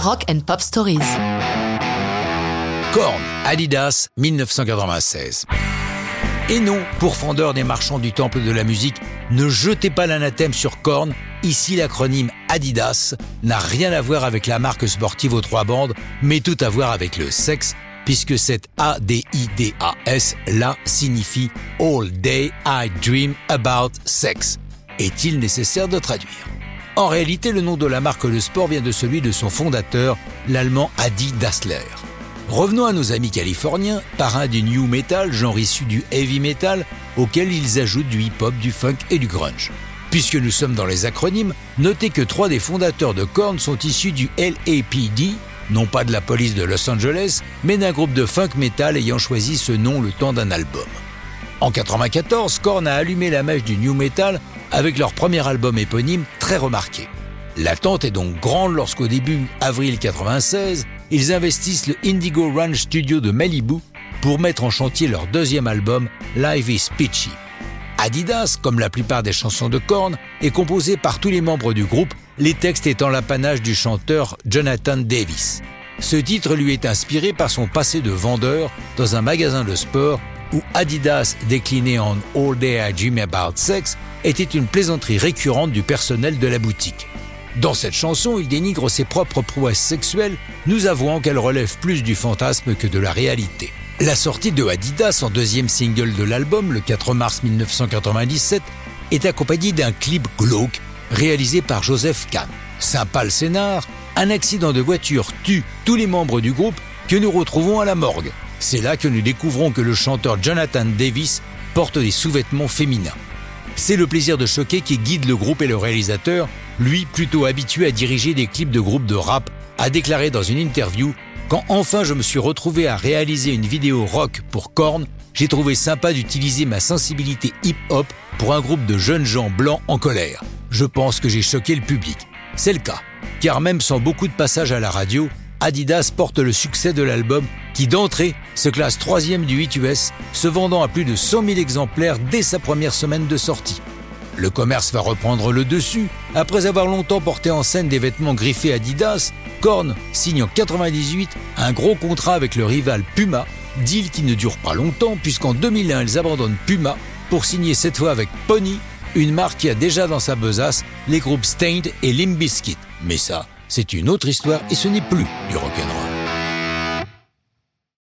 Rock and Pop Stories. Korn, Adidas, 1996. Et non, pour fondeur des marchands du temple de la musique, ne jetez pas l'anathème sur Korn. Ici, l'acronyme Adidas n'a rien à voir avec la marque sportive aux trois bandes, mais tout à voir avec le sexe, puisque cette A-D-I-D-A-S là signifie All Day I Dream About Sex. Est-il nécessaire de traduire? En réalité, le nom de la marque Le Sport vient de celui de son fondateur, l'allemand Adi Dassler. Revenons à nos amis californiens, parrains du new metal, genre issu du heavy metal, auquel ils ajoutent du hip-hop, du funk et du grunge. Puisque nous sommes dans les acronymes, notez que trois des fondateurs de Korn sont issus du LAPD, non pas de la police de Los Angeles, mais d'un groupe de funk metal ayant choisi ce nom le temps d'un album. En 94, Korn a allumé la mèche du new metal avec leur premier album éponyme très remarqué. L'attente est donc grande lorsqu'au début avril 96, ils investissent le Indigo Ranch Studio de Malibu pour mettre en chantier leur deuxième album, Live is Pitchy. Adidas, comme la plupart des chansons de Korn, est composé par tous les membres du groupe, les textes étant l'apanage du chanteur Jonathan Davis. Ce titre lui est inspiré par son passé de vendeur dans un magasin de sport où Adidas, décliné en All Day I Dream About Sex, était une plaisanterie récurrente du personnel de la boutique. Dans cette chanson, il dénigre ses propres prouesses sexuelles, nous avouant qu'elle relève plus du fantasme que de la réalité. La sortie de Adidas en deuxième single de l'album, le 4 mars 1997, est accompagnée d'un clip glauque réalisé par Joseph Kahn. Sympa le scénar, un accident de voiture tue tous les membres du groupe que nous retrouvons à la morgue. C'est là que nous découvrons que le chanteur Jonathan Davis porte des sous-vêtements féminins. C'est le plaisir de choquer qui guide le groupe et le réalisateur, lui plutôt habitué à diriger des clips de groupes de rap, a déclaré dans une interview Quand enfin je me suis retrouvé à réaliser une vidéo rock pour Korn, j'ai trouvé sympa d'utiliser ma sensibilité hip-hop pour un groupe de jeunes gens blancs en colère. Je pense que j'ai choqué le public. C'est le cas, car même sans beaucoup de passages à la radio, Adidas porte le succès de l'album qui d'entrée se classe troisième du 8 US, se vendant à plus de 100 000 exemplaires dès sa première semaine de sortie. Le commerce va reprendre le dessus. Après avoir longtemps porté en scène des vêtements griffés Adidas, Korn signe en 98 un gros contrat avec le rival Puma, deal qui ne dure pas longtemps puisqu'en 2001 ils abandonnent Puma pour signer cette fois avec Pony, une marque qui a déjà dans sa besace les groupes Stained et Limp Bizkit. Mais ça, c'est une autre histoire et ce n'est plus du rock'n'roll.